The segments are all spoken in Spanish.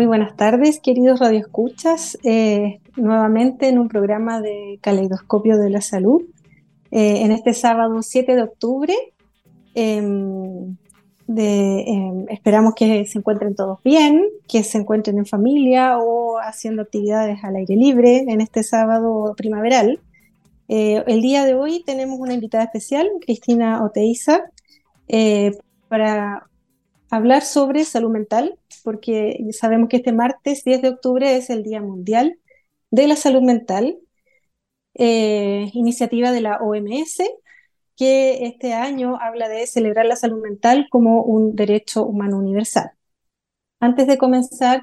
Muy buenas tardes, queridos radioescuchas. Eh, nuevamente en un programa de Caleidoscopio de la Salud. Eh, en este sábado 7 de octubre. Em, em, esperamos que se encuentren todos bien, que se encuentren en familia o haciendo actividades al aire libre en este sábado primaveral. Eh, el día de hoy tenemos una invitada especial, Cristina Oteiza, eh, para hablar sobre salud mental, porque sabemos que este martes 10 de octubre es el Día Mundial de la Salud Mental, eh, iniciativa de la OMS, que este año habla de celebrar la salud mental como un derecho humano universal. Antes de comenzar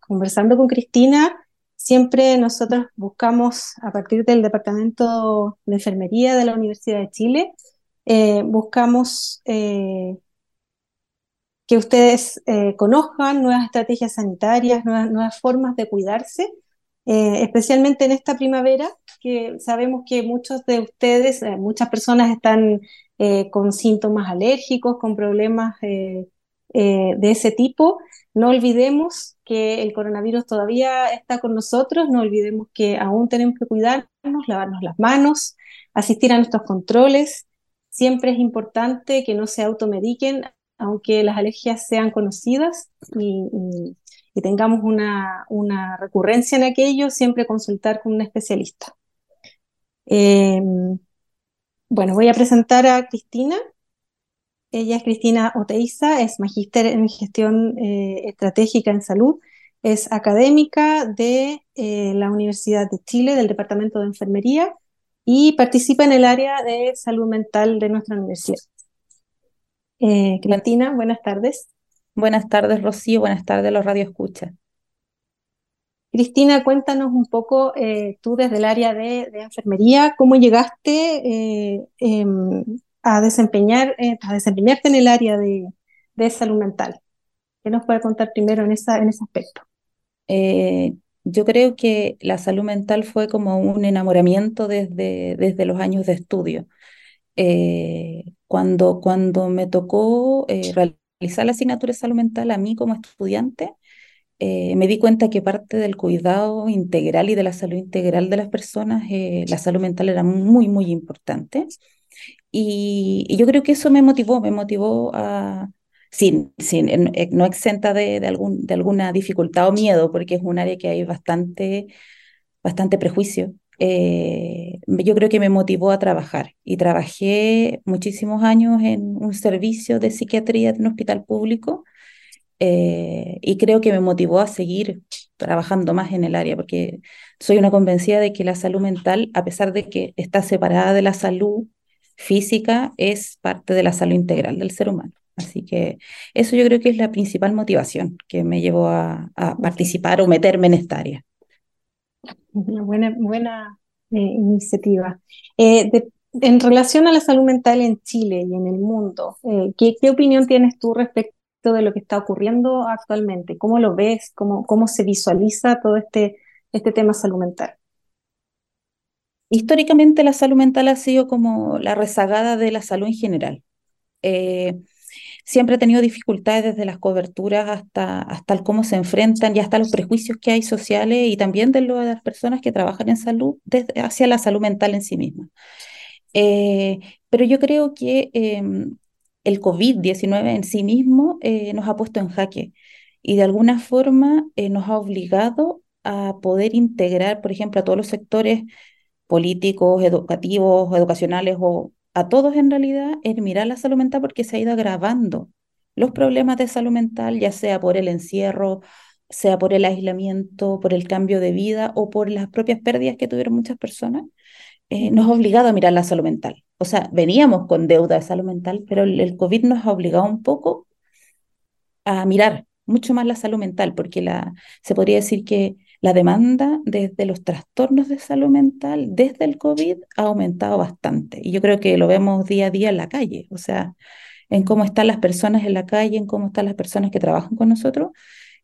conversando con Cristina, Siempre nosotros buscamos, a partir del Departamento de Enfermería de la Universidad de Chile, eh, buscamos eh, que ustedes eh, conozcan nuevas estrategias sanitarias, nuevas, formas de cuidarse, especialmente en esta primavera, que sabemos que muchos de ustedes, muchas personas están con síntomas alérgicos, con problemas de ese tipo. No olvidemos que el coronavirus todavía está con nosotros, no olvidemos que aún tenemos que cuidarnos, lavarnos las manos, asistir a nuestros controles. Siempre es importante que no se automediquen, aunque las alergias sean conocidas y, tengamos una, recurrencia en aquello, siempre consultar con un especialista. Em, bueno, voy a presentar a Cristina. Ella es Cristina Oteiza, es magíster en gestión eh, estratégica en salud, es académica de eh, la Universidad de Chile, del Departamento de Enfermería, y participa en el área de salud mental de nuestra universidad. Eh, Cristina, buenas tardes. Buenas tardes, Rocío, buenas tardes, los Radio Escucha. Cristina, cuéntanos un poco, tú desde el área de, enfermería, ¿cómo llegaste em, a, desempeñar, eh, a desempeñarte en el área de, salud mental. ¿Qué nos puede contar primero en, en ese aspecto? Eh, yo creo que la salud mental fue como un enamoramiento desde, desde los años de estudio. Eh, cuando, cuando me tocó realizar la asignatura de salud mental a mí como estudiante, me di cuenta que parte del cuidado integral y de la salud integral de las personas, la salud mental era muy, muy importante. Y, yo creo que eso me motivó, me motivó a, sin, sin, eh, no exenta de, de, algún, de alguna dificultad o miedo, porque es un área que hay bastante, bastante prejuicio. Eh, yo creo que me motivó a trabajar y trabajé muchísimos años en un servicio de psiquiatría en un hospital público eh, y creo que me motivó a seguir trabajando más en el área porque soy una convencida de que la salud mental, a pesar de que está separada de la salud física es parte de la salud integral del ser humano. Así que eso yo creo que es la principal motivación que me llevó a, participar o meterme en esta área. Buena, buena eh, iniciativa. Eh, en relación a la salud mental en Chile y en el mundo, eh, ¿qué, ¿qué, opinión tienes tú respecto de lo que está ocurriendo actualmente? ¿Cómo lo ves? ¿Cómo, cómo se visualiza todo este, este tema salud mental? históricamente la salud mental ha sido como la rezagada de la salud en general. Eh, siempre ha tenido dificultades desde las coberturas hasta, hasta el cómo se enfrentan y hasta los prejuicios que hay sociales y también de, las personas que trabajan en salud desde, hacia la salud mental en sí misma. Eh, pero yo creo que em, el COVID-19 en sí mismo eh, nos ha puesto en jaque y de alguna forma nos ha obligado a poder integrar, por ejemplo, a todos los sectores políticos, educativos, educacionales o a todos en realidad en mirar la salud mental porque se ha ido agravando los problemas de salud mental, ya sea por el encierro, sea por el aislamiento, por el cambio de vida o por las propias pérdidas que tuvieron muchas personas. eh, nos ha obligado a mirar la salud mental. O sea, veníamos con deuda de salud mental, pero el, COVID nos ha obligado un poco a mirar mucho más la salud mental, porque la, se podría decir que la demanda desde los trastornos de salud mental desde el COVID ha aumentado bastante. Y yo creo que lo vemos día a día en la calle, o sea, en cómo están las personas en la calle, en cómo están las personas que trabajan con nosotros.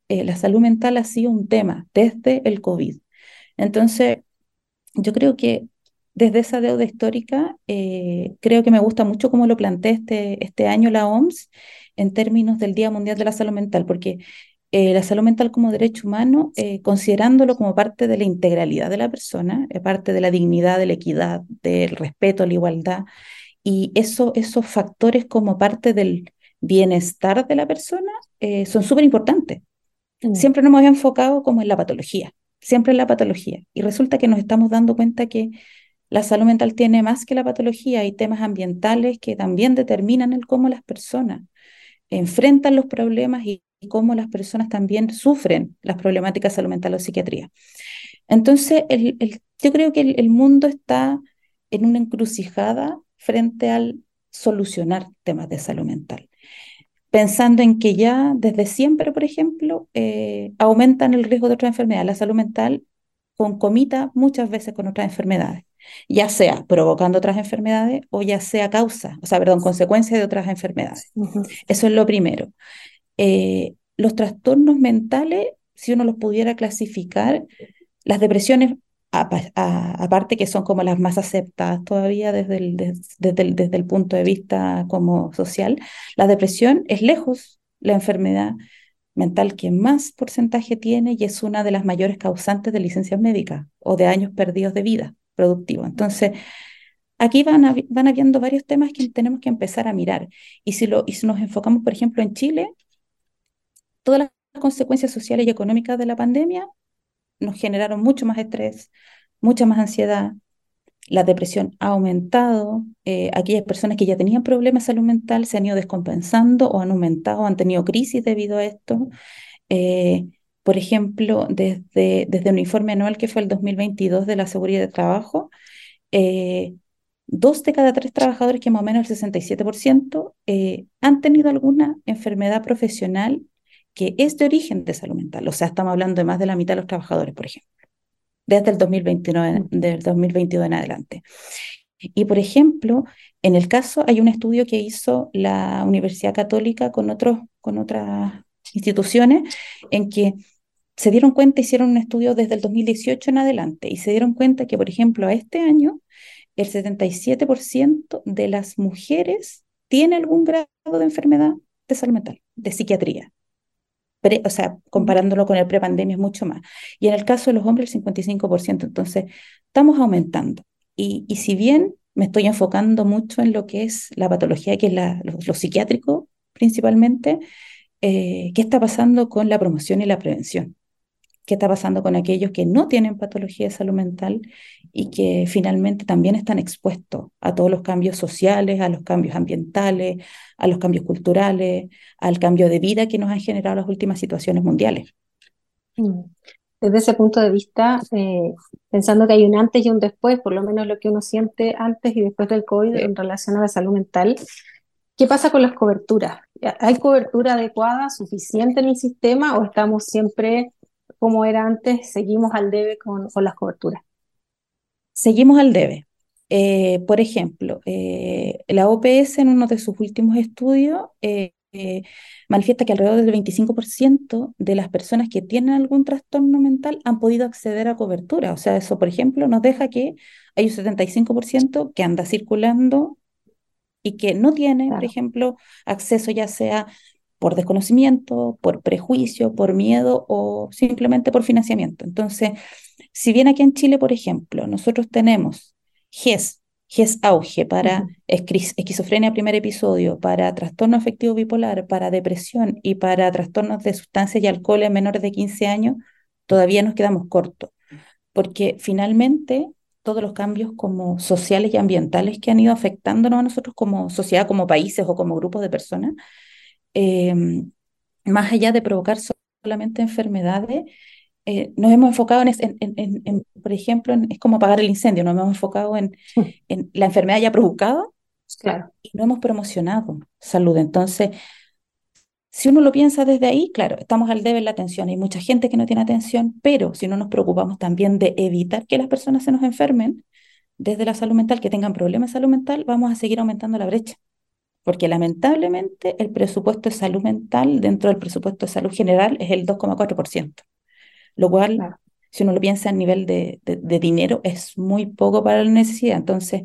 Eh, la salud mental ha sido un tema desde el COVID. Entonces, yo creo que desde esa deuda histórica, eh, creo que me gusta mucho cómo lo plantea este, este año la OMS en términos del Día Mundial de la Salud Mental, porque eh, la salud mental como derecho humano, eh, considerándolo como parte de la integralidad de la persona, parte de la dignidad, de la equidad, del respeto, la igualdad, y eso, esos factores como parte del bienestar de la persona son súper importantes. Mm. Siempre nos hemos enfocado como en la patología, siempre en la patología, y resulta que nos estamos dando cuenta que la salud mental tiene más que la patología y temas ambientales que también determinan el cómo las personas enfrentan los problemas y, cómo las personas también sufren las problemáticas de salud mental o psiquiatría. Entonces, el, yo creo que el, mundo está en una encrucijada frente al solucionar temas de salud mental pensando en que ya desde siempre, por ejemplo, eh, aumentan el riesgo de otras enfermedades. La salud mental concomita muchas veces con otras enfermedades ya sea provocando otras enfermedades o ya sea causa, o sea, perdón, consecuencia de otras enfermedades. Eso es lo primero. Eh, los trastornos mentales, si uno los pudiera clasificar, las depresiones, aparte que son como las más aceptadas todavía desde el, desde, el, desde el punto de vista como social, la depresión es lejos la enfermedad mental que más porcentaje tiene y es una de las mayores causantes de licencias médicas o de años perdidos de vida productivo. Entonces, aquí van, van habiendo varios temas que tenemos que empezar a mirar. Y si, lo, y si nos enfocamos, por ejemplo, en Chile, todas las consecuencias sociales y económicas de la pandemia nos generaron mucho más estrés, mucha más ansiedad, la depresión ha aumentado, eh, aquellas personas que ya tenían problemas de salud mental se han ido descompensando o han aumentado, han tenido crisis debido a esto. Eh, por ejemplo, desde, desde un informe anual que fue el 2022 de la seguridad de trabajo, eh, dos de cada tres trabajadores, que más o menos el 67%, eh, han tenido alguna enfermedad profesional que es de origen de salud mental. O sea, estamos hablando de más de la mitad de los trabajadores, por ejemplo, desde el 2029, mm. del 2022 en adelante. Y, por ejemplo, en el caso, hay un estudio que hizo la Universidad Católica con, otros, con otras instituciones en que se dieron cuenta, hicieron un estudio desde el 2018 en adelante y se dieron cuenta que, por ejemplo, a este año, el 77% de las mujeres tiene algún grado de enfermedad de salud mental, de psiquiatría. O sea, comparándolo con el prepandemia es mucho más. Y en el caso de los hombres, el 55%. Entonces, estamos aumentando. Y, y si bien me estoy enfocando mucho en lo que es la patología, que es la, lo, psiquiátrico principalmente, eh, ¿qué está pasando con la promoción y la prevención? Qué está pasando con aquellos que no tienen patología de salud mental y que finalmente también están expuestos a todos los cambios sociales, a los cambios ambientales, a los cambios culturales, al cambio de vida que nos han generado las últimas situaciones mundiales. Desde ese punto de vista, eh, pensando que hay un antes y un después, por lo menos lo que uno siente antes y después del COVID en relación a la salud mental, ¿qué pasa con las coberturas? ¿Hay cobertura adecuada, suficiente en el sistema o estamos siempre como era antes, seguimos al debe con, las coberturas. Seguimos al debe. Eh, por ejemplo, eh, la OPS en uno de sus últimos estudios eh, manifiesta que alrededor del 25% de las personas que tienen algún trastorno mental han podido acceder a cobertura. O sea, eso, por ejemplo, nos deja que hay un 75% que anda circulando y que no tiene, por ejemplo, acceso ya sea por desconocimiento, por prejuicio, por miedo o simplemente por financiamiento. Entonces, si bien aquí en Chile, por ejemplo, nosotros tenemos GES, GES auge para esquizofrenia primer episodio, para trastorno afectivo bipolar, para depresión y para trastornos de sustancias y alcohol en menores de 15 años, todavía nos quedamos cortos, porque finalmente todos los cambios como sociales y ambientales que han ido afectándonos a nosotros como sociedad, como países o como grupos de personas, Em, más allá de provocar solamente enfermedades, eh, nos hemos enfocado en, por ejemplo, es como apagar el incendio, nos hemos enfocado en, en la enfermedad ya provocada claro. y no hemos promocionado salud. Entonces, si uno lo piensa desde ahí, claro, estamos al debe en la atención. Hay mucha gente que no tiene atención, pero si no nos preocupamos también de evitar que las personas se nos enfermen desde la salud mental, que tengan problemas de salud mental, vamos a seguir aumentando la brecha. Porque lamentablemente el presupuesto de salud mental dentro del presupuesto de salud general es el 2,4%, lo cual, si uno lo piensa a nivel de, de dinero, es muy poco para la necesidad. Entonces,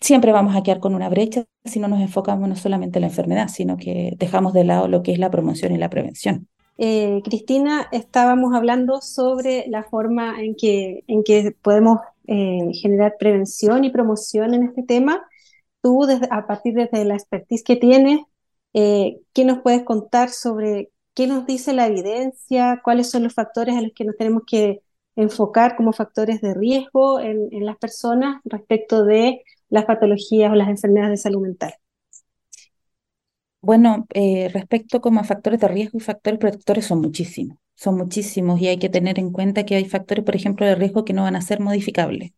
siempre vamos a quedar con una brecha si no nos enfocamos no solamente en la enfermedad, sino que dejamos de lado lo que es la promoción y la prevención. Eh, Cristina, estábamos hablando sobre la forma en que, en que podemos eh, generar prevención y promoción en este tema. Tú, desde, a partir de la expertise que tienes, eh, ¿qué nos puedes contar sobre qué nos dice la evidencia? ¿Cuáles son los factores a los que nos tenemos que enfocar como factores de riesgo en, en las personas respecto de las patologías o las enfermedades de salud mental? Bueno, eh, respecto como a factores de riesgo y factores protectores son muchísimos, son muchísimos y hay que tener en cuenta que hay factores, por ejemplo, de riesgo que no van a ser modificables.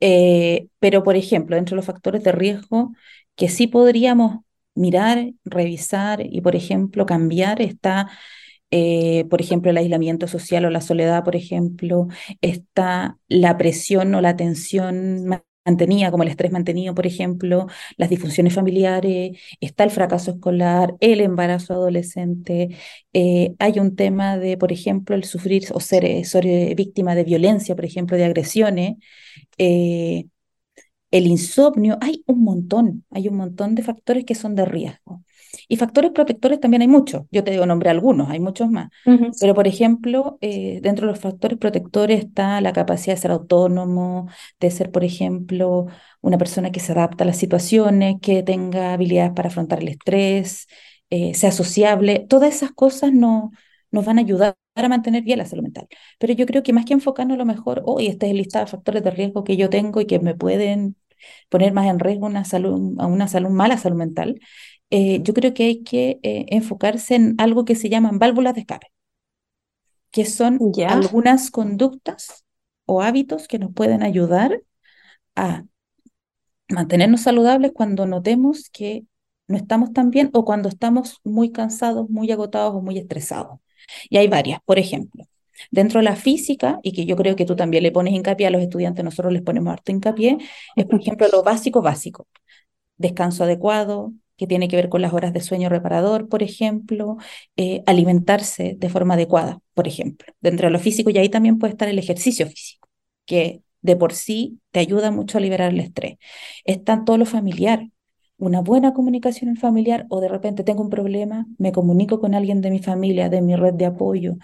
Eh, pero, por ejemplo, dentro de los factores de riesgo que sí podríamos mirar, revisar y, por ejemplo, cambiar está, eh, por ejemplo, el aislamiento social o la soledad, por ejemplo, está la presión o la tensión mantenía, como el estrés mantenido, por ejemplo, las disfunciones familiares, está el fracaso escolar, el embarazo adolescente, eh, hay un tema de, por ejemplo, el sufrir o ser, eh, víctima de violencia, por ejemplo, de agresiones, eh, el insomnio, hay un montón, hay un montón de factores que son de riesgo. Y factores protectores también hay muchos. Yo te digo, nombre algunos, hay muchos más. Pero, por ejemplo, eh, dentro de los factores protectores está la capacidad de ser autónomo, de ser, por ejemplo, una persona que se adapta a las situaciones, que tenga habilidades para afrontar el estrés, eh, sea sociable. Todas esas cosas no, nos van a ayudar a mantener bien la salud mental. Pero yo creo que más que enfocarnos a lo mejor, hoy este es el listado de factores de riesgo que yo tengo y que me pueden poner más en riesgo una salud, a una salud mala salud mental, eh, yo creo que hay que eh, enfocarse en algo que se llaman válvulas de escape, que son algunas conductas o hábitos que nos pueden ayudar a mantenernos saludables cuando notemos que no estamos tan bien o cuando estamos muy cansados, muy agotados o muy estresados. Y hay varias, por ejemplo, dentro de la física, y que yo creo que tú también le pones hincapié a los estudiantes, nosotros les ponemos harto hincapié, es por ejemplo lo básico básico. Descanso adecuado, que tiene que ver con las horas de sueño reparador, por ejemplo, eh, alimentarse de forma adecuada, por ejemplo. Dentro de lo físico y ahí también puede estar el ejercicio físico, que de por sí te ayuda mucho a liberar el estrés. Está todo lo familiar, una buena comunicación en familiar o de repente tengo un problema, me comunico con alguien de mi familia, de mi red de apoyo.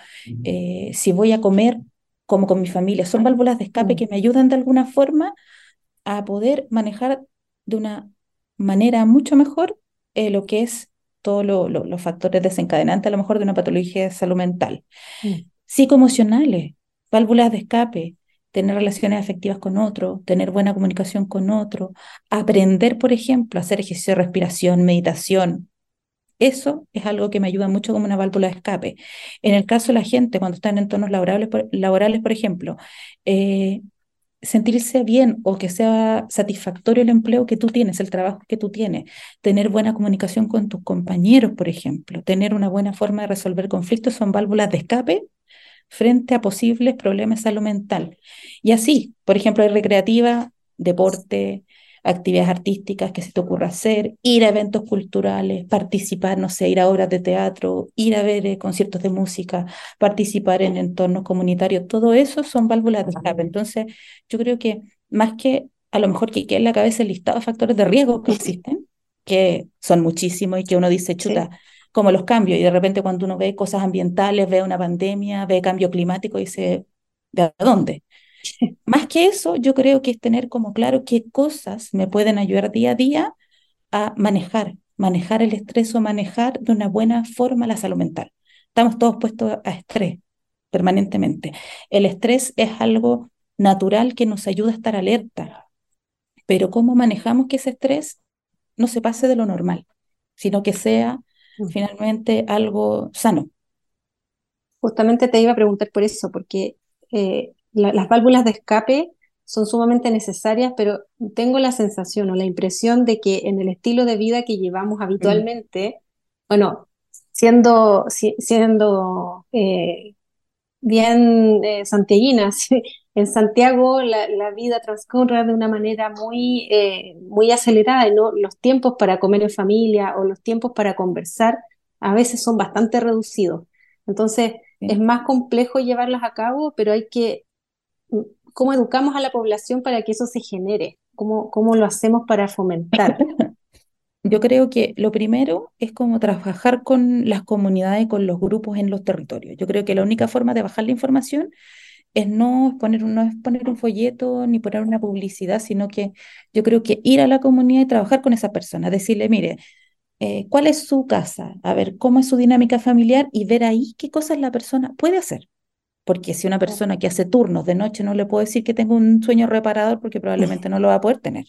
Eh, si voy a comer, como con mi familia. Son válvulas de escape que me ayudan de alguna forma a poder manejar de una manera mucho mejor eh, lo que es todos los factores desencadenantes a lo mejor de una patología de salud mental. Mm. Psicoemocionales, válvulas de escape, tener relaciones afectivas con otro, tener buena comunicación con otro, aprender, por ejemplo, a hacer ejercicio de respiración, meditación. Eso es algo que me ayuda mucho como una válvula de escape. En el caso de la gente, cuando está en entornos laborales, por, laborales, por ejemplo, eh, sentirse bien o que sea satisfactorio el empleo que tú tienes, el trabajo que tú tienes, tener buena comunicación con tus compañeros, por ejemplo, tener una buena forma de resolver conflictos son válvulas de escape frente a posibles problemas de salud mental. Y así, por ejemplo, hay recreativa, deporte, actividades artísticas que se te ocurra hacer, ir a eventos culturales, participar, no sé, ir a obras de teatro, ir a ver eh, conciertos de música, participar en entornos comunitarios, todo eso son válvulas de escape. Entonces, yo creo que más que a lo mejor que quede en la cabeza el listado de factores de riesgo que existen, que son muchísimos y que uno dice, chuta, como los cambios, y de repente cuando uno ve cosas ambientales, ve una pandemia, ve cambio climático, dice, ¿de dónde? Más que eso, yo creo que es tener como claro qué cosas me pueden ayudar día a día a manejar, manejar el estrés o manejar de una buena forma la salud mental. Estamos todos puestos a estrés permanentemente. El estrés es algo natural que nos ayuda a estar alerta, pero cómo manejamos que ese estrés no se pase de lo normal, sino que sea mm. finalmente algo sano. Justamente te iba a preguntar por eso, porque eh, las válvulas de escape son sumamente necesarias, pero tengo la sensación o la impresión de que en el estilo de vida que llevamos habitualmente, bueno, siendo, siendo eh, bien eh, en Santiago la, vida transcurre de una manera muy, eh, muy acelerada, ¿no? los tiempos para comer en familia o los tiempos para conversar a veces son bastante reducidos. Entonces, es más complejo llevarlas a cabo, pero hay que, ¿cómo educamos a la población para que eso se genere? ¿Cómo, cómo lo hacemos para fomentar? Yo creo que lo primero es como trabajar con las comunidades, con los grupos en los territorios. Yo creo que la única forma de bajar la información es no poner, no es poner un folleto ni poner una publicidad, sino que yo creo que ir a la comunidad y trabajar con esa persona, decirle, mire, eh, cuál es su casa, a ver cómo es su dinámica familiar y ver ahí qué cosas la persona puede hacer. Porque si una persona que hace turnos de noche no le puedo decir que tengo un sueño reparador porque probablemente no lo va a poder tener.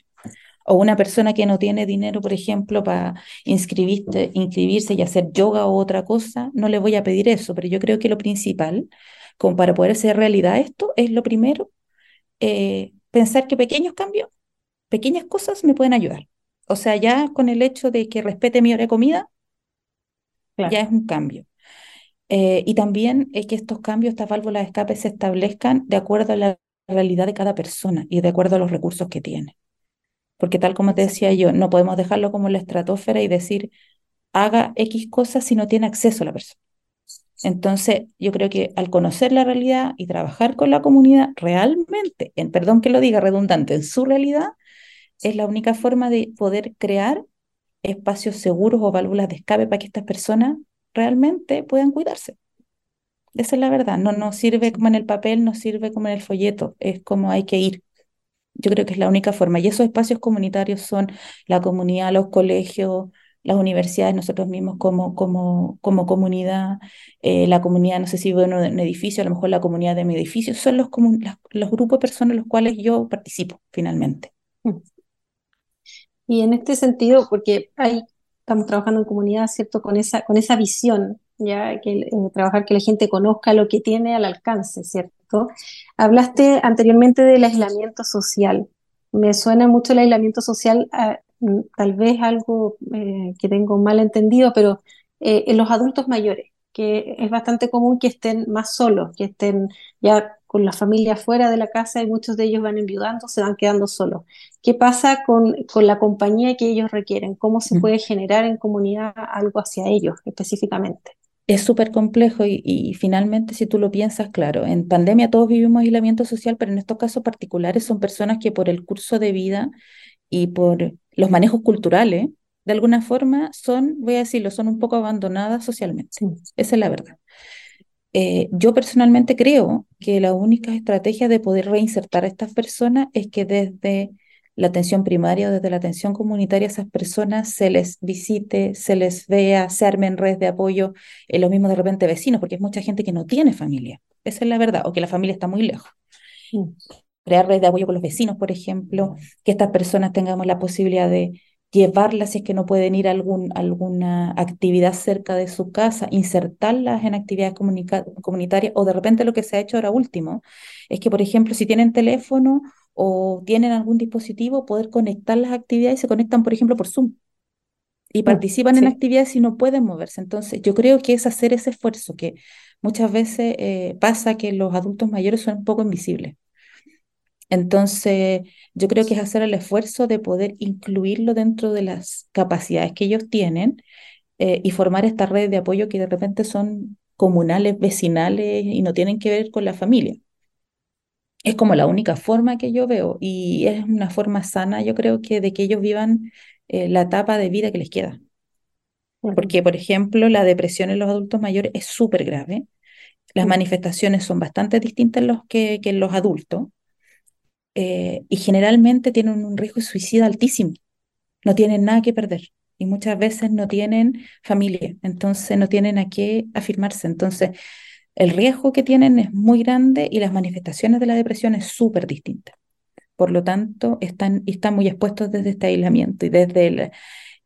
O una persona que no tiene dinero, por ejemplo, para inscribirse, inscribirse y hacer yoga o otra cosa, no le voy a pedir eso. Pero yo creo que lo principal, como para poder hacer realidad esto, es lo primero, eh, pensar que pequeños cambios, pequeñas cosas me pueden ayudar. O sea, ya con el hecho de que respete mi hora de comida, ya es un cambio. Eh, y también es que estos cambios, estas válvulas de escape se establezcan de acuerdo a la realidad de cada persona y de acuerdo a los recursos que tiene. Porque tal como te decía yo, no podemos dejarlo como la estratosfera y decir, haga X cosas si no tiene acceso a la persona. Entonces, yo creo que al conocer la realidad y trabajar con la comunidad realmente, en, perdón que lo diga redundante, en su realidad, es la única forma de poder crear espacios seguros o válvulas de escape para que estas personas realmente puedan cuidarse. Esa es la verdad, no nos sirve como en el papel, no sirve como en el folleto, es como hay que ir. Yo creo que es la única forma. Y esos espacios comunitarios son la comunidad, los colegios, las universidades, nosotros mismos como, como, como comunidad, eh, la comunidad, no sé si vivo en un edificio, a lo mejor la comunidad de mi edificio, son los, los grupos de personas en los cuales yo participo finalmente. Mm. Y en este sentido, porque ahí estamos trabajando en comunidad, ¿cierto? Con esa, con esa visión, ya que eh, trabajar que la gente conozca lo que tiene al alcance, ¿cierto? Hablaste anteriormente del aislamiento social. Me suena mucho el aislamiento social, mm, tal vez algo eh, que tengo mal entendido, pero eh, en los adultos mayores, que es bastante común que estén más solos, que estén ya con la familia fuera de la casa y muchos de ellos van enviudando, se van quedando solos. ¿Qué pasa con, con la compañía que ellos requieren? ¿Cómo se puede generar en comunidad algo hacia ellos específicamente? Es súper complejo y, y, finalmente si tú lo piensas, claro, en pandemia todos vivimos aislamiento social, pero en estos casos particulares son personas que por el curso de vida y por los manejos culturales, de alguna forma son, voy a decirlo, son un poco abandonadas socialmente. Esa es la verdad. Eh, yo personalmente creo que la única estrategia de poder reinsertar a estas personas es que desde la atención primaria o desde la atención comunitaria a esas personas se les visite, se les vea, se armen redes de apoyo, en lo mismo de repente vecinos, porque hay mucha gente que no tiene familia, esa es la verdad, o que la familia está muy lejos. Crear redes de apoyo con los vecinos, por ejemplo, que estas personas tengamos la posibilidad de llevarlas si es que no pueden ir a algún, alguna actividad cerca de su casa, insertarlas en actividades comunitarias o de repente lo que se ha hecho ahora último es que, por ejemplo, si tienen teléfono o tienen algún dispositivo, poder conectar las actividades y se conectan, por ejemplo, por Zoom y mm, participan en actividades y no pueden moverse. Entonces, yo creo que es hacer ese esfuerzo que muchas veces eh, pasa que los adultos mayores son un poco invisibles. Entonces, yo creo que es hacer el esfuerzo de poder incluirlo dentro de las capacidades que ellos tienen eh, y formar estas redes de apoyo que de repente son comunales, vecinales y no tienen que ver con la familia. Es como la única forma que yo veo y es una forma sana, yo creo que de que ellos vivan eh, la etapa de vida que les queda. Porque, por ejemplo, la depresión en los adultos mayores es súper grave. Las manifestaciones son bastante distintas los que, que en los adultos. Eh, y generalmente tienen un riesgo suicida altísimo. No tienen nada que perder y muchas veces no tienen familia, entonces no tienen a qué afirmarse. Entonces, el riesgo que tienen es muy grande y las manifestaciones de la depresión es súper distinta. Por lo tanto, están, están muy expuestos desde este aislamiento y desde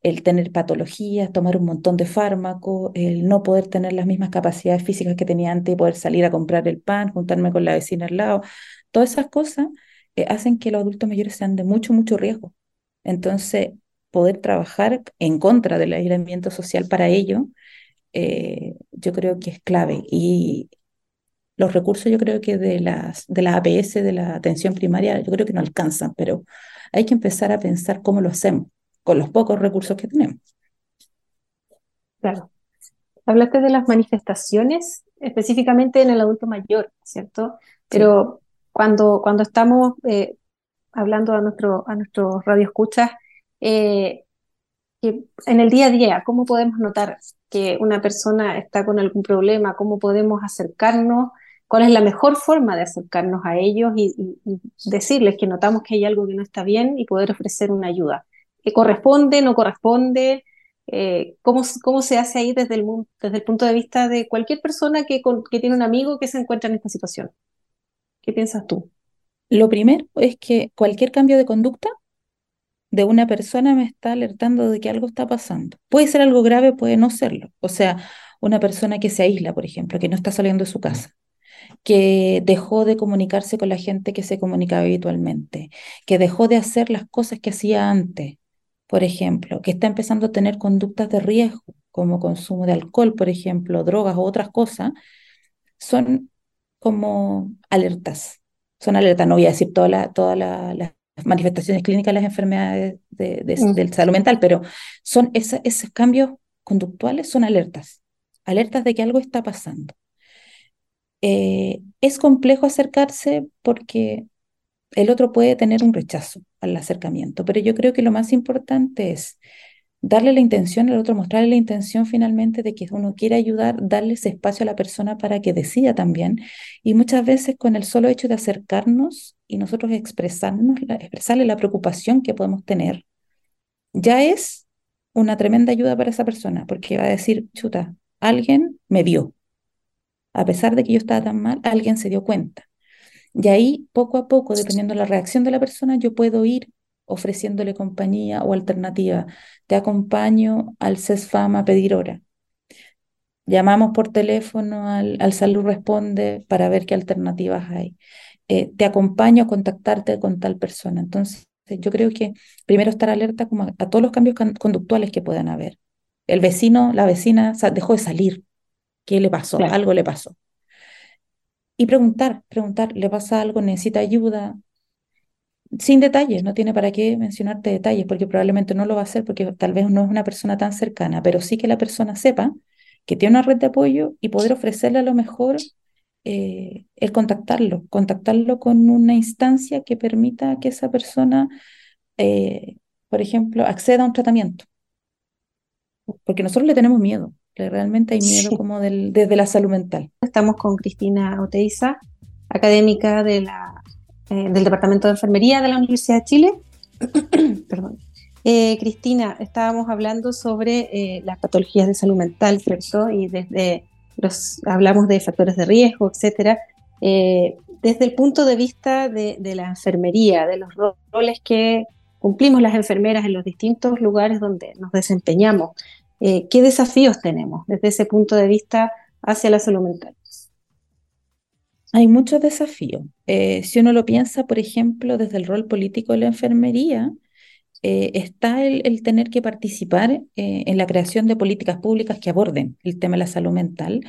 el tener patologías, tomar un montón de fármacos, el no poder tener las mismas capacidades físicas que tenía antes y poder salir a comprar el pan, juntarme con la vecina al lado, todas esas cosas eh, hacen que los adultos mayores sean de mucho, mucho riesgo. Entonces, poder trabajar en contra del aislamiento social para ello, eh, yo creo que es clave. Y los recursos yo creo que de las, de la APS, de la atención primaria, yo creo que no alcanzan, pero hay que empezar a pensar cómo lo hacemos con los pocos recursos que tenemos. Claro. Hablaste de las manifestaciones específicamente en el adulto mayor, ¿cierto? Pero cuando, cuando estamos eh, hablando a, nuestro, a nuestros radioescuchas, eh, que en el día a día, ¿cómo podemos notar que una persona está con algún problema? ¿Cómo podemos acercarnos? ¿Cuál es la mejor forma de acercarnos a ellos y, decirles que notamos que hay algo que no está bien y poder ofrecer una ayuda? ¿Qué corresponde, no corresponde? Eh, ¿cómo, ¿Cómo se hace ahí desde el, desde el punto de vista de cualquier persona que, que tiene un amigo que se encuentra en esta situación? ¿Qué piensas tú? Lo primero es que cualquier cambio de conducta de una persona me está alertando de que algo está pasando. Puede ser algo grave, puede no serlo. O sea, una persona que se aísla, por ejemplo, que no está saliendo de su casa, que dejó de comunicarse con la gente que se comunicaba habitualmente, que dejó de hacer las cosas que hacía antes, por ejemplo, que está empezando a tener conductas de riesgo, como consumo de alcohol, por ejemplo, drogas u otras cosas, son como alertas. Son alertas, no voy a decir todas la, toda las manifestaciones clínicas de las enfermedades de, del salud mental, pero son esos cambios conductuales, son alertas, alertas de que algo está pasando. Eh, es complejo acercarse porque el otro puede tener un rechazo al acercamiento, pero yo creo que lo más importante es darle la intención al otro, mostrarle la intención finalmente de que uno quiere ayudar, darle ese espacio a la persona para que decida también. Y muchas veces con el solo hecho de acercarnos y nosotros expresarnos, expresarle la preocupación que podemos tener, ya es una tremenda ayuda para esa persona, porque va a decir, chuta, alguien me vio. A pesar de que yo estaba tan mal, alguien se dio cuenta. Y ahí, poco a poco, dependiendo de la reacción de la persona, yo puedo ir ofreciéndole compañía o alternativa. Te acompaño al CESFAM a pedir hora. Llamamos por teléfono al, al Salud Responde para ver qué alternativas hay. Eh, te acompaño a contactarte con tal persona. Entonces, yo creo que primero estar alerta como a, todos los cambios conductuales que puedan haber. El vecino, la vecina dejó de salir. ¿Qué le pasó? Algo le pasó. Y preguntar, preguntar, ¿le pasa algo? ¿Necesita ayuda? Sin detalles, no tiene para qué mencionarte detalles, porque probablemente no lo va a hacer porque tal vez no es una persona tan cercana, pero sí que la persona sepa que tiene una red de apoyo y poder ofrecerle a lo mejor eh, el contactarlo, contactarlo con una instancia que permita que esa persona, eh, por ejemplo, acceda a un tratamiento. Porque nosotros le tenemos miedo, realmente hay miedo como del, desde la salud mental. Estamos con Cristina Oteiza, académica de la eh, del Departamento de Enfermería de la Universidad de Chile. Perdón. Eh, Cristina, estábamos hablando sobre eh, las patologías de salud mental, ¿cierto? Y desde los, hablamos de factores de riesgo, etcétera. desde el punto de vista de, la enfermería, de los roles que cumplimos las enfermeras en los distintos lugares donde nos desempeñamos, ¿qué desafíos tenemos desde ese punto de vista hacia la salud mental? Hay muchos desafíos. Eh, si uno lo piensa, por ejemplo, desde el rol político de la enfermería, eh, está el, tener que participar eh, en la creación de políticas públicas que aborden el tema de la salud mental,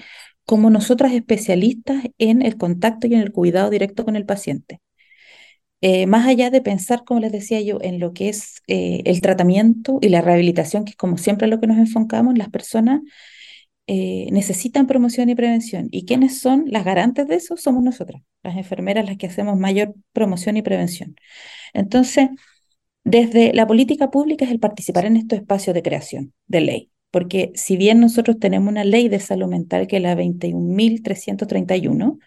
como nosotras especialistas en el contacto y en el cuidado directo con el paciente. más allá de pensar, como les decía yo, en lo que es el tratamiento y la rehabilitación, que es como siempre lo que nos enfocamos, las personas eh, necesitan promoción y prevención. ¿Y quiénes son las garantes de eso? Somos nosotras, las enfermeras, las que hacemos mayor promoción y prevención. Entonces, desde la política pública es el participar en estos espacios de creación de ley, porque si bien nosotros tenemos una ley de salud mental que es la 21.331,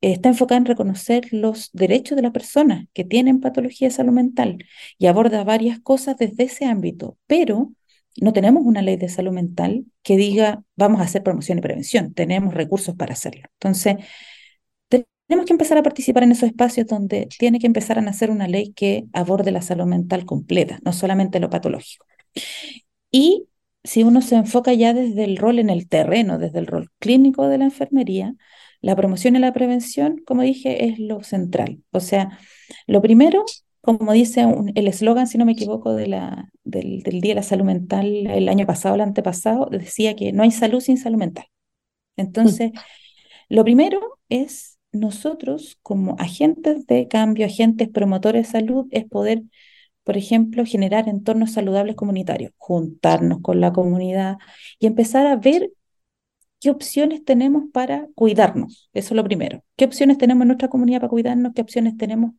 está enfocada en reconocer los derechos de las personas que tienen patología de salud mental y aborda varias cosas desde ese ámbito, pero no tenemos una ley de salud mental que diga vamos a hacer promoción y prevención, tenemos recursos para hacerlo. Entonces, tenemos que empezar a participar en esos espacios donde tiene que empezar a nacer una ley que aborde la salud mental completa, no solamente lo patológico. Y si uno se enfoca ya desde el rol en el terreno, desde el rol clínico de la enfermería, la promoción y la prevención, como dije, es lo central. O sea, lo primero, como dice el eslogan, si no me equivoco, de la, del, Día de la Salud Mental el año pasado, el antepasado, decía que no hay salud sin salud mental. Entonces, lo primero es nosotros como agentes de cambio, agentes promotores de salud, es poder, por ejemplo, generar entornos saludables comunitarios, juntarnos con la comunidad y empezar a ver qué opciones tenemos para cuidarnos. Eso es lo primero. ¿Qué opciones tenemos en nuestra comunidad para cuidarnos? ¿Qué opciones tenemos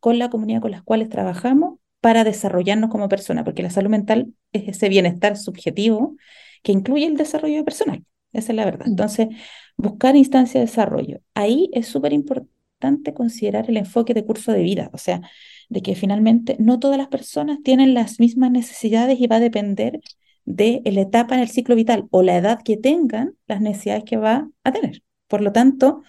con la comunidad con las cuales trabajamos para desarrollarnos como persona? Porque la salud mental es ese bienestar subjetivo que incluye el desarrollo personal. Esa es la verdad. Mm. Entonces, buscar instancias de desarrollo. Ahí es súper importante considerar el enfoque de curso de vida, o sea, de que finalmente no todas las personas tienen las mismas necesidades y va a depender de la etapa en el ciclo vital o la edad que tengan las necesidades que va a tener. Por lo tanto,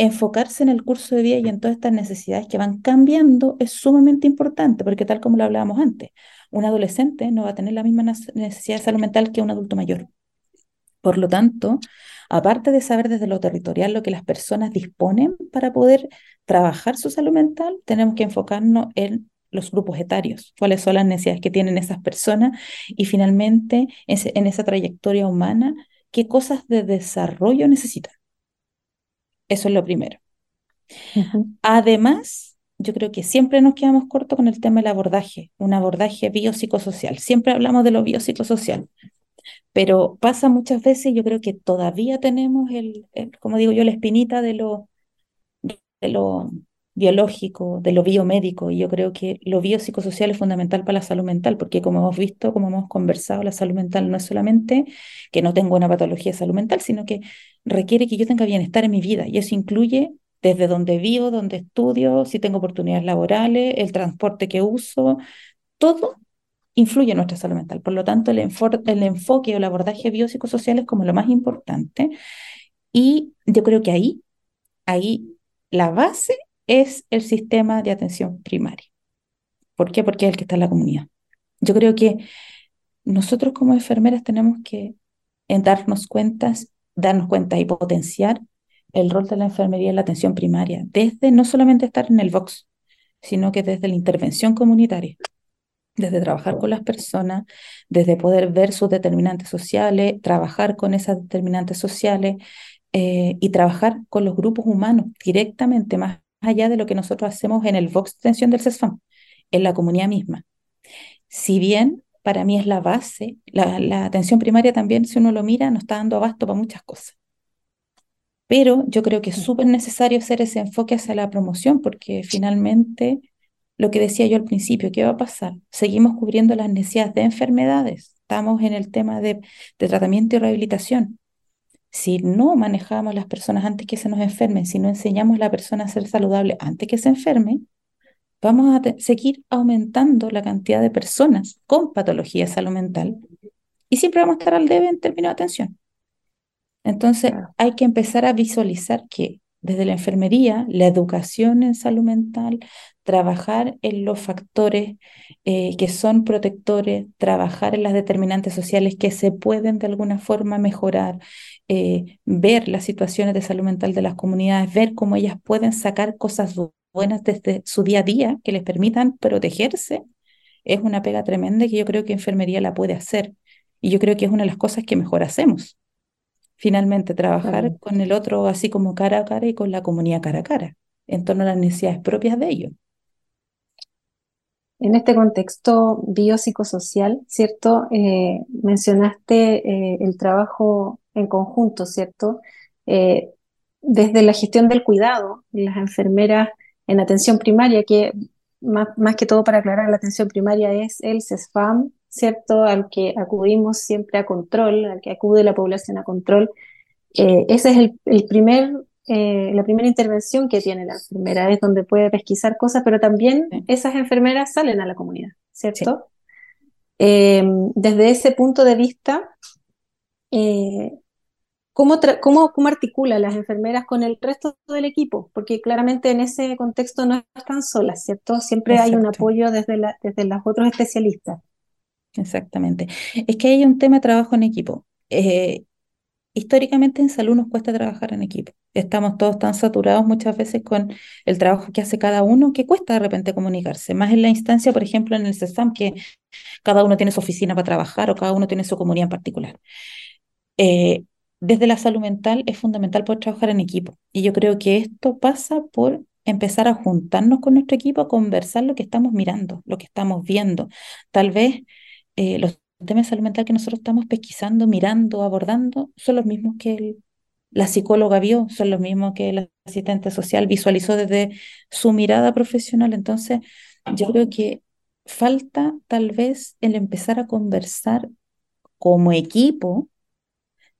enfocarse en el curso de vida y en todas estas necesidades que van cambiando es sumamente importante, porque tal como lo hablábamos antes, un adolescente no va a tener la misma necesidad de salud mental que un adulto mayor. Por lo tanto, aparte de saber desde lo territorial lo que las personas disponen para poder trabajar su salud mental, tenemos que enfocarnos en los grupos etarios, cuáles son las necesidades que tienen esas personas y finalmente en esa trayectoria humana, qué cosas de desarrollo necesitan. Eso es lo primero. Además, yo creo que siempre nos quedamos cortos con el tema del abordaje, un abordaje biopsicosocial. Siempre hablamos de lo biopsicosocial, pero pasa muchas veces, yo creo que todavía tenemos el, como digo yo, la espinita de lo, de lo biológico, de lo biomédico, y yo creo que lo biopsicosocial es fundamental para la salud mental, porque como hemos visto, como hemos conversado, la salud mental no es solamente que no tengo una patología de salud mental, sino que requiere que yo tenga bienestar en mi vida, y eso incluye desde donde vivo, donde estudio, si tengo oportunidades laborales, el transporte que uso, todo influye en nuestra salud mental. Por lo tanto, el, enfoque o el abordaje biopsicosocial es como lo más importante, y yo creo que ahí, ahí la base es el sistema de atención primaria. ¿Por qué? Porque es el que está en la comunidad. Yo creo que nosotros como enfermeras tenemos que darnos cuentas, darnos cuenta y potenciar el rol de la enfermería en la atención primaria, desde no solamente estar en el box, sino que desde la intervención comunitaria, desde trabajar con las personas, desde poder ver sus determinantes sociales, trabajar con esas determinantes sociales eh, y trabajar con los grupos humanos directamente, más allá de lo que nosotros hacemos en el Vox Extensión del CESFAM, en la comunidad misma. Si bien para mí es la base, la, atención primaria también, si uno lo mira, nos está dando abasto para muchas cosas. Pero yo creo que es súper necesario hacer ese enfoque hacia la promoción, porque finalmente, lo que decía yo al principio, ¿qué va a pasar? Seguimos cubriendo las necesidades de enfermedades, estamos en el tema de, de tratamiento y rehabilitación, si no manejamos las personas antes que se nos enfermen, si no enseñamos a la persona a ser saludable antes que se enferme, vamos a seguir aumentando la cantidad de personas con patología de salud mental y siempre vamos a estar al debe en términos de atención. Entonces hay que empezar a visualizar que desde la enfermería, la educación en salud mental, trabajar en los factores eh, que son protectores, trabajar en las determinantes sociales que se pueden de alguna forma mejorar, eh, ver las situaciones de salud mental de las comunidades, ver cómo ellas pueden sacar cosas buenas desde su día a día que les permitan protegerse, es una pega tremenda que yo creo que enfermería la puede hacer. Y yo creo que es una de las cosas que mejor hacemos finalmente trabajar con el otro así como cara a cara y con la comunidad cara a cara, en torno a las necesidades propias de ellos. En este contexto biopsicosocial, ¿cierto? Eh, mencionaste eh, el trabajo en conjunto, ¿cierto? Eh, desde la gestión del cuidado, las enfermeras en atención primaria, que más, más, que todo para aclarar, la atención primaria es el CESFAM, ¿cierto? Al que acudimos siempre a control, al que acude la población a control. Esa es el, primer, eh, la primera intervención que tiene la enfermera, es donde puede pesquisar cosas, pero también esas enfermeras salen a la comunidad, ¿cierto? Eh, desde ese punto de vista, ¿Cómo, cómo, ¿Cómo, articula las enfermeras con el resto del equipo? Porque claramente en ese contexto no están solas, ¿cierto? Siempre hay un apoyo desde, la, desde los otros especialistas. Exactamente. Es que hay un tema de trabajo en equipo. Eh, históricamente en salud nos cuesta trabajar en equipo. Estamos todos tan saturados muchas veces con el trabajo que hace cada uno que cuesta de repente comunicarse. Más en la instancia, por ejemplo, en el CESAM, que cada uno tiene su oficina para trabajar o cada uno tiene su comunidad en particular. Eh, desde la salud mental es fundamental poder trabajar en equipo. Y yo creo que esto pasa por empezar a juntarnos con nuestro equipo, a conversar lo que estamos mirando, lo que estamos viendo. Tal vez eh, los temas de salud mental que nosotros estamos pesquisando, mirando, abordando, son los mismos que la psicóloga vio, son los mismos que el asistente social visualizó desde su mirada profesional. Entonces, yo creo que falta tal vez el empezar a conversar como equipo,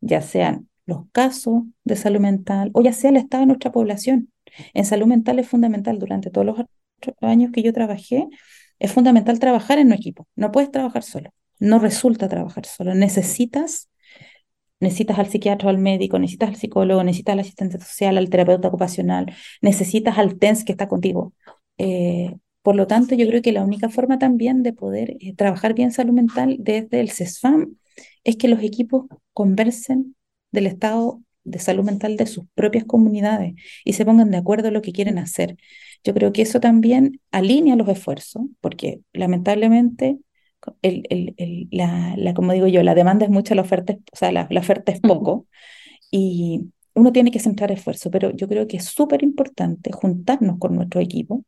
ya sean los casos de salud mental o ya sea el estado de nuestra población. En salud mental es fundamental durante todos los años que yo trabajé, es fundamental trabajar en un equipo. No puedes trabajar solo. No resulta trabajar solo. Necesitas, necesitas al psiquiatra o al médico, necesitas al psicólogo, necesitas al asistente social, al terapeuta ocupacional, necesitas al TENS que está contigo. Eh, por lo tanto, yo creo que la única forma también de poder eh, trabajar bien salud mental desde el CESFAM es que los equipos conversen del estado de salud mental de sus propias comunidades y se pongan de acuerdo en lo que quieren hacer. Yo creo que eso también alinea los esfuerzos, porque lamentablemente, el, el, la, la, como digo yo, la demanda es mucha, la oferta es, o sea, la, la oferta es poco, y uno tiene que centrar esfuerzo, pero yo creo que es súper importante juntarnos con nuestro equipo,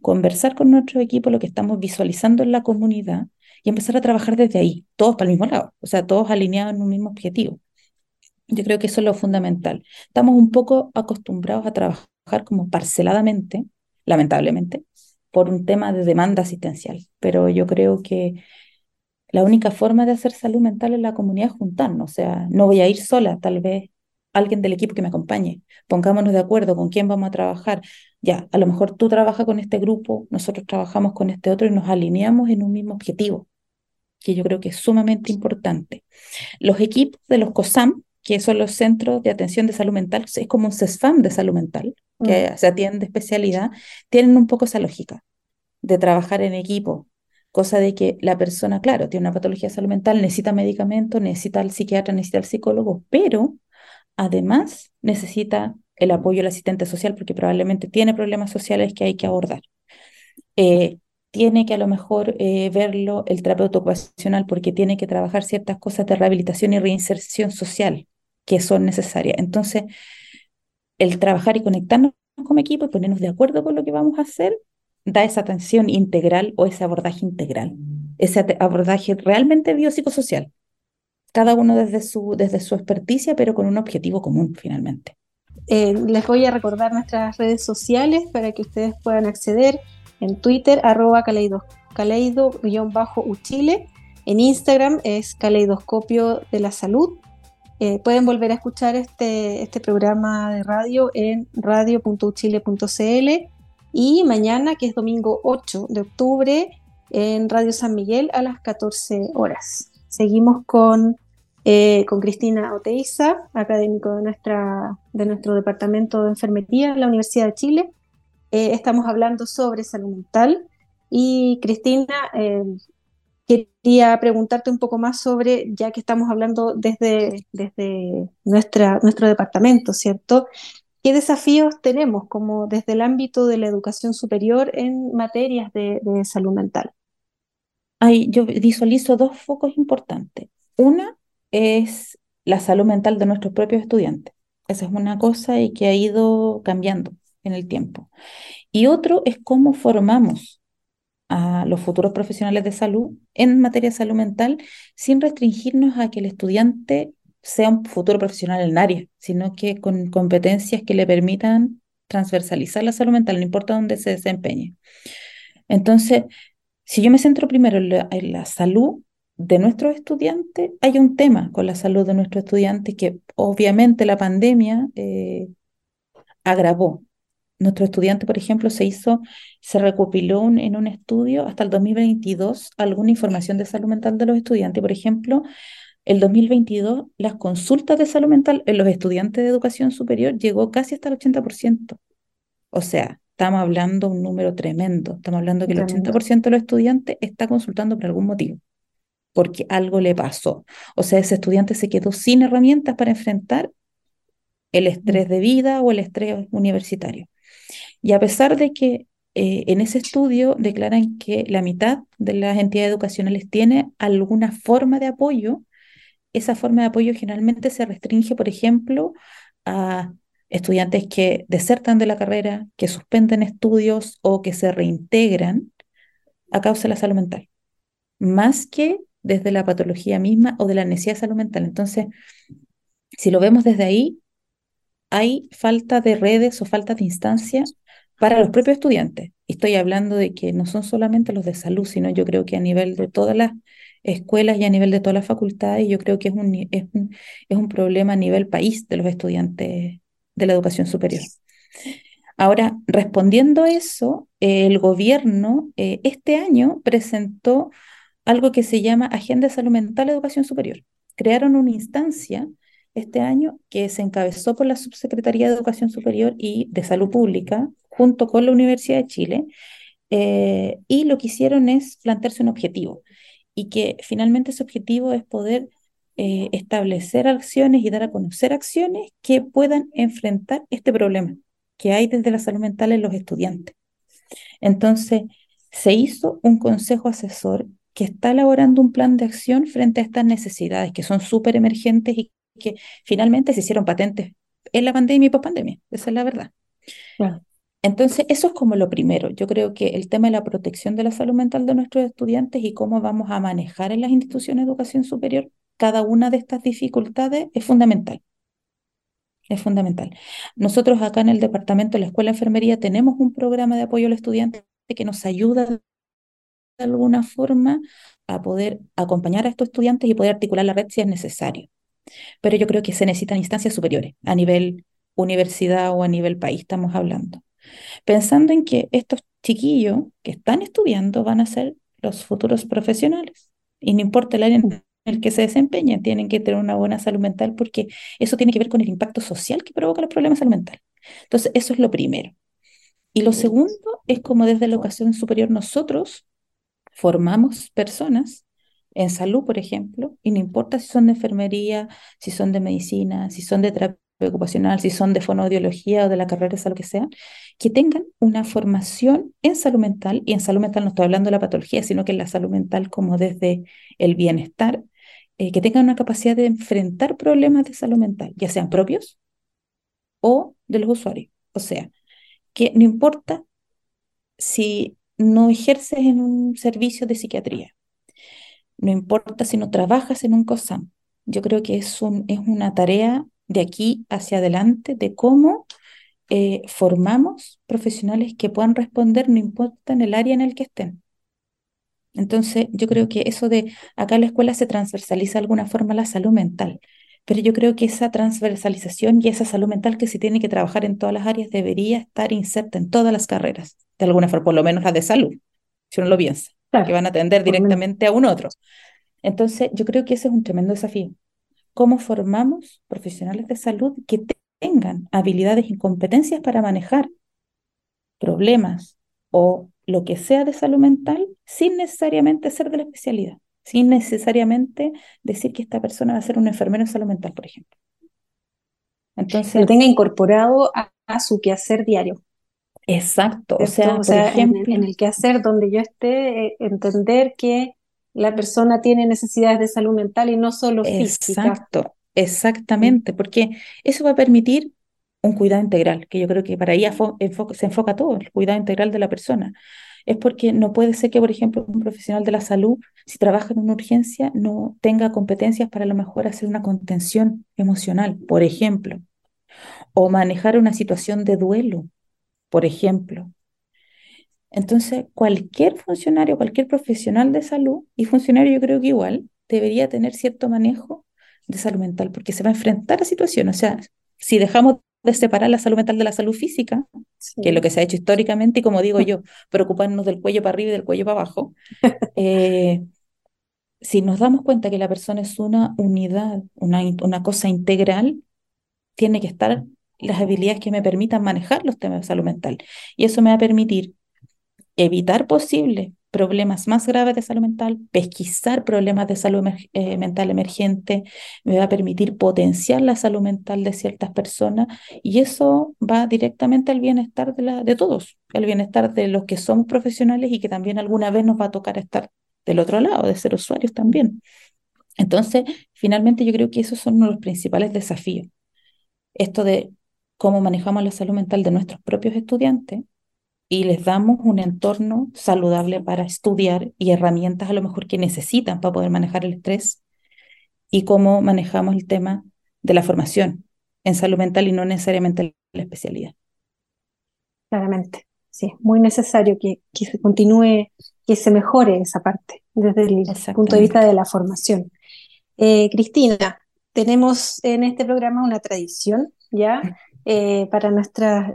conversar con nuestro equipo lo que estamos visualizando en la comunidad y empezar a trabajar desde ahí, todos para el mismo lado, o sea, todos alineados en un mismo objetivo. Yo creo que eso es lo fundamental. Estamos un poco acostumbrados a trabajar como parceladamente, lamentablemente, por un tema de demanda asistencial. Pero yo creo que la única forma de hacer salud mental en la comunidad es juntarnos. O sea, no voy a ir sola, tal vez alguien del equipo que me acompañe. Pongámonos de acuerdo con quién vamos a trabajar. Ya, a lo mejor tú trabajas con este grupo, nosotros trabajamos con este otro y nos alineamos en un mismo objetivo, que yo creo que es sumamente importante. Los equipos de los COSAM, que son los centros de atención de salud mental, es como un CESFAM de salud mental, que mm. se atiende especialidad, tienen un poco esa lógica de trabajar en equipo, cosa de que la persona, claro, tiene una patología de salud mental, necesita medicamentos, necesita al psiquiatra, necesita al psicólogo, pero además necesita el apoyo del asistente social porque probablemente tiene problemas sociales que hay que abordar. Eh, tiene que a lo mejor eh, verlo el terapeuta ocupacional porque tiene que trabajar ciertas cosas de rehabilitación y reinserción social que son necesarias. Entonces, el trabajar y conectarnos como equipo y ponernos de acuerdo con lo que vamos a hacer, da esa atención integral o ese abordaje integral, ese abordaje realmente biopsicosocial. Cada uno desde su, desde su experticia, pero con un objetivo común finalmente. Eh, les voy a recordar nuestras redes sociales para que ustedes puedan acceder en Twitter, arroba caleido-uchile, en Instagram es caleidoscopio de la salud eh, pueden volver a escuchar este, este programa de radio en radio.uchile.cl y mañana, que es domingo 8 de octubre, en Radio San Miguel a las 14 horas. Seguimos con, eh, con Cristina Oteiza, académico de, nuestra, de nuestro departamento de enfermería en la Universidad de Chile. Eh, estamos hablando sobre salud mental y Cristina, quería preguntarte un poco más sobre, ya que estamos hablando desde, desde nuestra, nuestro departamento, ¿cierto? ¿Qué desafíos tenemos como desde el ámbito de la educación superior en materias de, salud mental? Ay, yo visualizo dos focos importantes. Una es la salud mental de nuestros propios estudiantes. Esa es una cosa y que ha ido cambiando en el tiempo. Y otro es cómo formamos a los futuros profesionales de salud en materia de salud mental sin restringirnos a que el estudiante sea un futuro profesional en área, sino que con competencias que le permitan transversalizar la salud mental, no importa dónde se desempeñe. Entonces, si yo me centro primero en la, salud de nuestros estudiantes, hay un tema con la salud de nuestros estudiantes que obviamente la pandemia eh, agravó nuestro estudiante, por ejemplo, se hizo, se recopiló en un estudio hasta el 2022 alguna información de salud mental de los estudiantes. Por ejemplo, el 2022 las consultas de salud mental en los estudiantes de educación superior llegó casi hasta el 80%. O sea, estamos hablando de un número tremendo. Estamos hablando que el 80% de los estudiantes está consultando por algún motivo. porque algo le pasó. O sea, ese estudiante se quedó sin herramientas para enfrentar el estrés de vida o el estrés universitario. Y a pesar de que eh, en ese estudio declaran que la mitad de las entidades educacionales tiene alguna forma de apoyo, esa forma de apoyo generalmente se restringe, por ejemplo, a estudiantes que desertan de la carrera, que suspenden estudios o que se reintegran a causa de la salud mental, más que desde la patología misma o de la necesidad de salud mental. Entonces, si lo vemos desde ahí, hay falta de redes o falta de instancias para los propios estudiantes. Estoy hablando de que no son solamente los de salud, sino yo creo que a nivel de todas las escuelas y a nivel de todas las facultades, yo creo que es un, es un, problema a nivel país de los estudiantes de la educación superior. Ahora, respondiendo a eso, el gobierno eh, este año presentó algo que se llama Agenda de Salud Mental Educación Superior. Crearon una instancia este año que se encabezó por la Subsecretaría de Educación Superior y de Salud Pública, junto con la Universidad de Chile, eh, y lo que hicieron es plantearse un objetivo, y que finalmente ese objetivo es poder eh, establecer acciones y dar a conocer acciones que puedan enfrentar este problema que hay desde la salud mental en los estudiantes. Entonces, se hizo un consejo asesor que está elaborando un plan de acción frente a estas necesidades que son súper emergentes y que finalmente se hicieron patentes en la pandemia y post pandemia. Esa es la verdad. Entonces, eso es como lo primero. Yo creo que el tema de la protección de la salud mental de nuestros estudiantes y cómo vamos a manejar en las instituciones de educación superior cada una de estas dificultades es fundamental. Es fundamental. Nosotros acá en el departamento de la Escuela de Enfermería tenemos un programa de apoyo al estudiante que nos ayuda de alguna forma a poder acompañar a estos estudiantes y poder articular la red si es necesario pero yo creo que se necesitan instancias superiores, a nivel universidad o a nivel país estamos hablando. Pensando en que estos chiquillos que están estudiando van a ser los futuros profesionales y no importa el área en el que se desempeñen, tienen que tener una buena salud mental porque eso tiene que ver con el impacto social que provoca los problemas de salud mental. Entonces, eso es lo primero. Y lo segundo es como desde la educación superior nosotros formamos personas en salud, por ejemplo, y no importa si son de enfermería, si son de medicina, si son de terapia ocupacional, si son de fonoaudiología o de la carrera de salud que sea, que tengan una formación en salud mental, y en salud mental no estoy hablando de la patología, sino que en la salud mental como desde el bienestar, eh, que tengan una capacidad de enfrentar problemas de salud mental, ya sean propios o de los usuarios. O sea, que no importa si no ejerces en un servicio de psiquiatría, no importa si no trabajas en un COSAM. Yo creo que es, un, es una tarea de aquí hacia adelante de cómo eh, formamos profesionales que puedan responder, no importa en el área en el que estén. Entonces, yo creo que eso de acá en la escuela se transversaliza de alguna forma la salud mental, pero yo creo que esa transversalización y esa salud mental que se tiene que trabajar en todas las áreas debería estar inserta en todas las carreras, de alguna forma, por lo menos la de salud, si uno lo piensa que van a atender directamente a un otro. Entonces, yo creo que ese es un tremendo desafío. ¿Cómo formamos profesionales de salud que tengan habilidades y competencias para manejar problemas o lo que sea de salud mental sin necesariamente ser de la especialidad, sin necesariamente decir que esta persona va a ser un enfermero de salud mental, por ejemplo. Entonces, lo tenga incorporado a, a su quehacer diario. Exacto, o sea, por ejemplo, en, el, quehacer donde yo esté, eh, entender que la persona tiene necesidades de salud mental y no solo física. Exacto, exactamente, porque eso va a permitir un cuidado integral, que yo creo que para ahí se enfoca todo, el cuidado integral de la persona. Es porque no puede ser que, por ejemplo, un profesional de la salud, si trabaja en una urgencia, no tenga competencias para a lo mejor hacer una contención emocional, por ejemplo, o manejar una situación de duelo, por ejemplo. Entonces, cualquier funcionario, cualquier profesional de salud, y funcionario yo creo que igual, debería tener cierto manejo de salud mental, porque se va a enfrentar a situaciones. O sea, si dejamos de separar la salud mental de la salud física, que es lo que se ha hecho históricamente, y como digo yo, preocuparnos del cuello para arriba y del cuello para abajo, eh, si nos damos cuenta que la persona es una unidad, una, una cosa integral, tiene que estar las habilidades que me permitan manejar los temas de salud mental. Y eso me va a permitir evitar posibles problemas más graves de salud mental, pesquisar problemas de salud eh, mental emergente, me va a permitir potenciar la salud mental de ciertas personas y eso va directamente al bienestar de, la, de todos, el bienestar de los que somos profesionales y que también alguna vez nos va a tocar estar del otro lado, de ser usuarios también. Entonces, finalmente yo creo que esos son los principales desafíos. Esto de cómo manejamos la salud mental de nuestros propios estudiantes, y les damos un entorno saludable para estudiar y herramientas a lo mejor que necesitan para poder manejar el estrés y cómo manejamos el tema de la formación en salud mental y no necesariamente la especialidad. Claramente, sí, muy necesario que, que se continúe, que se mejore esa parte desde el punto de vista de la formación. Eh, Cristina, tenemos en este programa una tradición, ¿ya? Eh, para nuestras,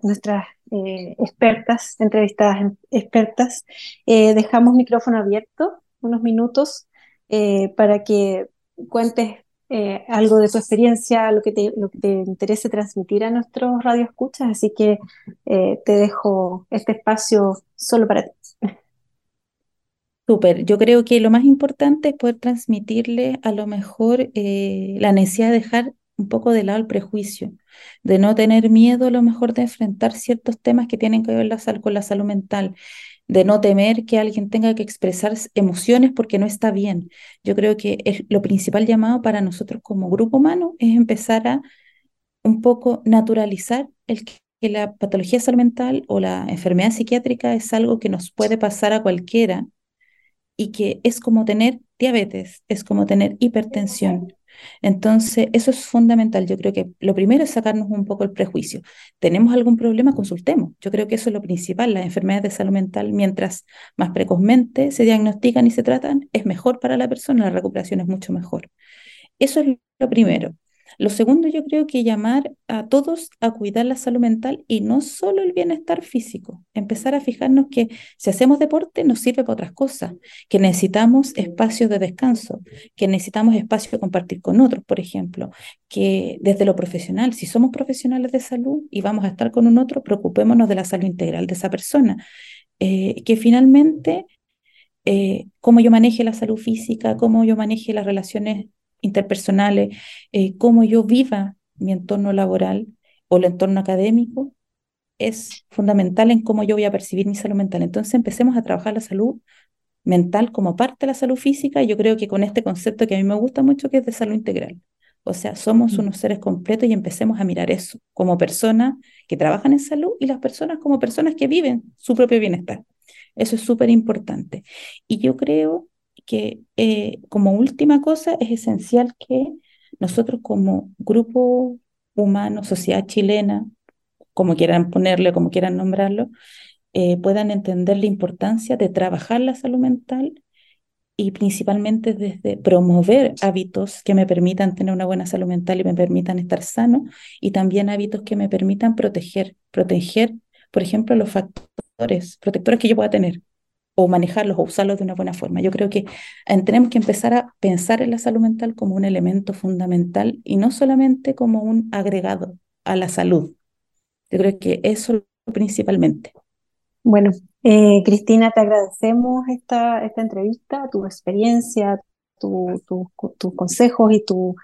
eh, expertas, entrevistadas expertas. Eh, dejamos micrófono abierto unos minutos para que cuentes algo de tu experiencia, lo que, te, lo que te interese transmitir a nuestros radioescuchas, así que te dejo este espacio solo para ti. Súper, yo creo que lo más importante es poder transmitirle a lo mejor la necesidad de dejar un poco de lado el prejuicio, de no tener miedo a lo mejor de enfrentar ciertos temas que tienen que ver con la salud mental, de no temer que alguien tenga que expresar emociones porque no está bien. Yo creo que lo principal llamado para nosotros como grupo humano es empezar a un poco naturalizar el que la patología salud mental o la enfermedad psiquiátrica es algo que nos puede pasar a cualquiera y que es como tener diabetes, es como tener hipertensión, entonces, eso es fundamental. Yo creo que lo primero es sacarnos un poco el prejuicio. ¿Tenemos algún problema? Consultemos. Yo creo que eso es lo principal. Las enfermedades de salud mental, mientras más precozmente se diagnostican y se tratan, es mejor para la persona, la recuperación es mucho mejor. Eso es lo primero. Lo segundo, yo creo que llamar a todos a cuidar la salud mental y no solo el bienestar físico. Empezar a fijarnos que si hacemos deporte nos sirve para otras cosas, que necesitamos espacios de descanso, que necesitamos espacio de compartir con otros, por ejemplo, que desde lo profesional, si somos profesionales de salud y vamos a estar con un otro, preocupémonos de la salud integral de esa persona. Eh, que finalmente eh, cómo yo maneje la salud física, cómo yo maneje las relaciones interpersonales, eh, cómo yo viva mi entorno laboral o el entorno académico, es fundamental en cómo yo voy a percibir mi salud mental. Entonces empecemos a trabajar la salud mental como parte de la salud física y yo creo que con este concepto que a mí me gusta mucho que es de salud integral. O sea, somos mm. unos seres completos y empecemos a mirar eso como personas que trabajan en salud y las personas como personas que viven su propio bienestar. Eso es súper importante. Y yo creo que eh, como última cosa es esencial que nosotros como grupo humano, sociedad chilena, como quieran ponerle, como quieran nombrarlo, eh, puedan entender la importancia de trabajar la salud mental y principalmente desde promover hábitos que me permitan tener una buena salud mental y me permitan estar sano y también hábitos que me permitan proteger, proteger, por ejemplo, los factores protectores que yo pueda tener o manejarlos o usarlos de una buena forma. Yo creo que tenemos que empezar a pensar en la salud mental como un elemento fundamental y no solamente como un agregado a la salud. Yo creo que eso principalmente. Bueno, eh, Cristina, te agradecemos esta, esta entrevista, tu experiencia, tus consejos y tu,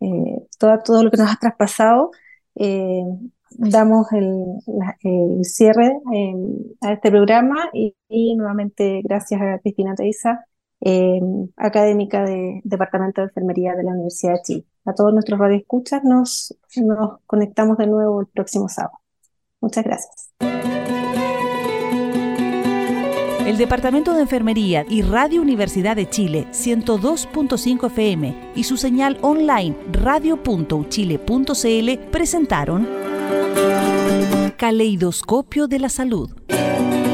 eh, todo, todo lo que nos has traspasado. Eh, damos el, cierre a este programa y, nuevamente gracias a Cristina Teiza, em, académica del Departamento de Enfermería de la Universidad de Chile. A todos nuestros radioescuchas nos, nos conectamos de nuevo el próximo sábado. Muchas gracias. El Departamento de Enfermería y Radio Universidad de Chile 102.5 FM y su señal online radio.uchile.cl presentaron Caleidoscopio de la Salud.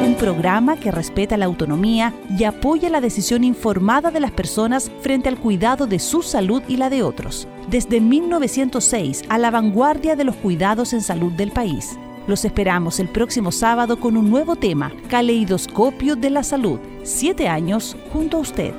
Un programa que respeta la autonomía y apoya la decisión informada de las personas frente al cuidado de su salud y la de otros. Desde 1906 a la vanguardia de los cuidados en salud del país. Los esperamos el próximo sábado con un nuevo tema, Caleidoscopio de la Salud. Siete años junto a usted.